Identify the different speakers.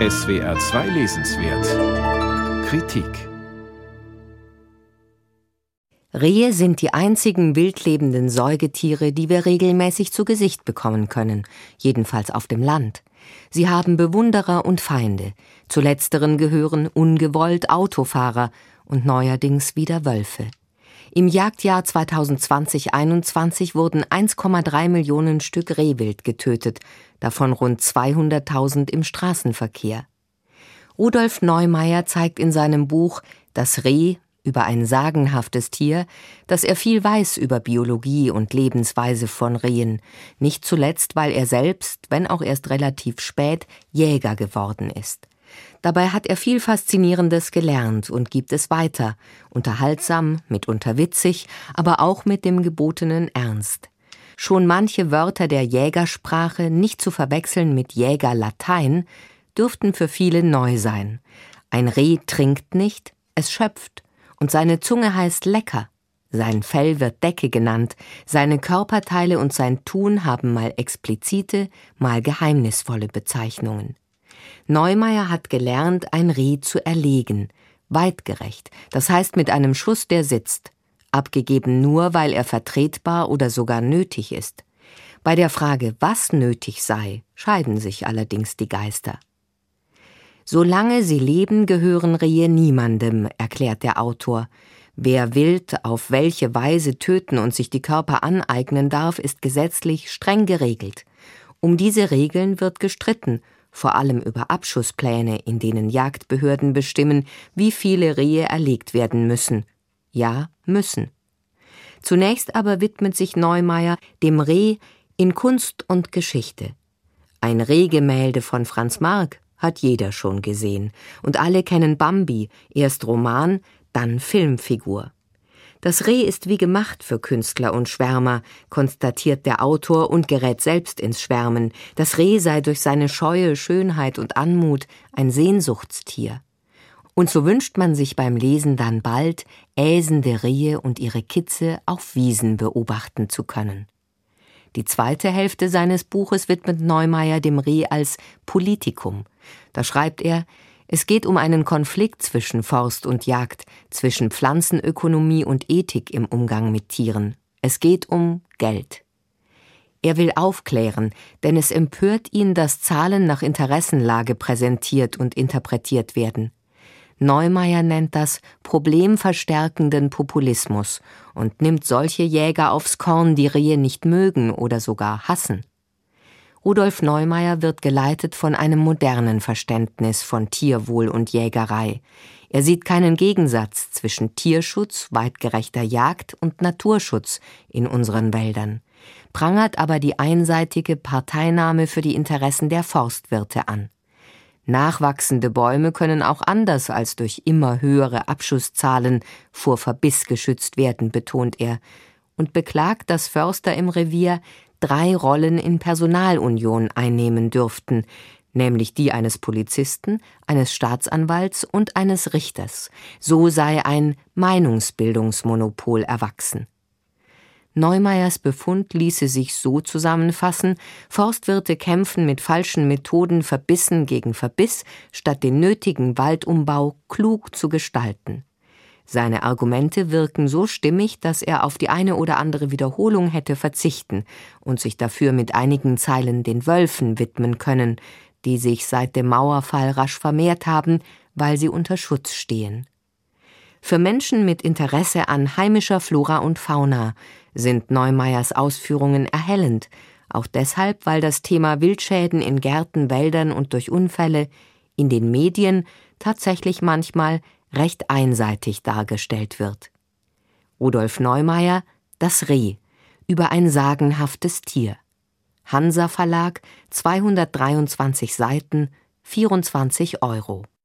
Speaker 1: SWR 2 Lesenswert Kritik
Speaker 2: Rehe sind die einzigen wildlebenden Säugetiere, die wir regelmäßig zu Gesicht bekommen können, jedenfalls auf dem Land. Sie haben Bewunderer und Feinde. Zu letzteren gehören ungewollt Autofahrer und neuerdings wieder Wölfe. Im Jagdjahr 2020-21 wurden 1,3 Millionen Stück Rehwild getötet, davon rund 200.000 im Straßenverkehr. Rudolf Neumeier zeigt in seinem Buch Das Reh über ein sagenhaftes Tier, dass er viel weiß über Biologie und Lebensweise von Rehen, nicht zuletzt, weil er selbst, wenn auch erst relativ spät, Jäger geworden ist. Dabei hat er viel Faszinierendes gelernt und gibt es weiter, unterhaltsam, mitunter witzig, aber auch mit dem gebotenen Ernst. Schon manche Wörter der Jägersprache, nicht zu verwechseln mit Jägerlatein, dürften für viele neu sein. Ein Reh trinkt nicht, es schöpft, und seine Zunge heißt lecker. Sein Fell wird Decke genannt, seine Körperteile und sein Tun haben mal explizite, mal geheimnisvolle Bezeichnungen. Neumeier hat gelernt, ein Reh zu erlegen, weitgerecht, das heißt mit einem Schuss, der sitzt, abgegeben nur, weil er vertretbar oder sogar nötig ist. Bei der Frage, was nötig sei, scheiden sich allerdings die Geister. Solange sie leben, gehören Rehe niemandem, erklärt der Autor. Wer wild auf welche Weise töten und sich die Körper aneignen darf, ist gesetzlich streng geregelt. Um diese Regeln wird gestritten, vor allem über Abschusspläne, in denen Jagdbehörden bestimmen, wie viele Rehe erlegt werden müssen. Ja, müssen. Zunächst aber widmet sich Neumeier dem Reh in Kunst und Geschichte. Ein Rehgemälde von Franz Marc hat jeder schon gesehen, und alle kennen Bambi, erst Roman, dann Filmfigur. Das Reh ist wie gemacht für Künstler und Schwärmer, konstatiert der Autor und gerät selbst ins Schwärmen. Das Reh sei durch seine scheue Schönheit und Anmut ein Sehnsuchtstier. Und so wünscht man sich beim Lesen dann bald, äsende Rehe und ihre Kitze auf Wiesen beobachten zu können. Die zweite Hälfte seines Buches widmet Neumeier dem Reh als Politikum. Da schreibt er, es geht um einen Konflikt zwischen Forst und Jagd, zwischen Pflanzenökonomie und Ethik im Umgang mit Tieren. Es geht um Geld. Er will aufklären, denn es empört ihn, dass Zahlen nach Interessenlage präsentiert und interpretiert werden. Neumeier nennt das problemverstärkenden Populismus und nimmt solche Jäger aufs Korn, die Rehe nicht mögen oder sogar hassen. Rudolf Neumeier wird geleitet von einem modernen Verständnis von Tierwohl und Jägerei. Er sieht keinen Gegensatz zwischen Tierschutz, weitgerechter Jagd und Naturschutz in unseren Wäldern, prangert aber die einseitige Parteinahme für die Interessen der Forstwirte an. Nachwachsende Bäume können auch anders als durch immer höhere Abschusszahlen vor Verbiss geschützt werden, betont er, und beklagt, dass Förster im Revier drei Rollen in Personalunion einnehmen dürften, nämlich die eines Polizisten, eines Staatsanwalts und eines Richters. So sei ein Meinungsbildungsmonopol erwachsen. Neumeyers Befund ließe sich so zusammenfassen, Forstwirte kämpfen mit falschen Methoden verbissen gegen Verbiss, statt den nötigen Waldumbau klug zu gestalten. Seine Argumente wirken so stimmig, dass er auf die eine oder andere Wiederholung hätte verzichten und sich dafür mit einigen Zeilen den Wölfen widmen können, die sich seit dem Mauerfall rasch vermehrt haben, weil sie unter Schutz stehen. Für Menschen mit Interesse an heimischer Flora und Fauna sind Neumeyers Ausführungen erhellend, auch deshalb, weil das Thema Wildschäden in Gärten, Wäldern und durch Unfälle in den Medien tatsächlich manchmal recht einseitig dargestellt wird. Rudolf Neumeier Das Reh über ein sagenhaftes Tier. Hansa Verlag, 223 Seiten, 24 Euro.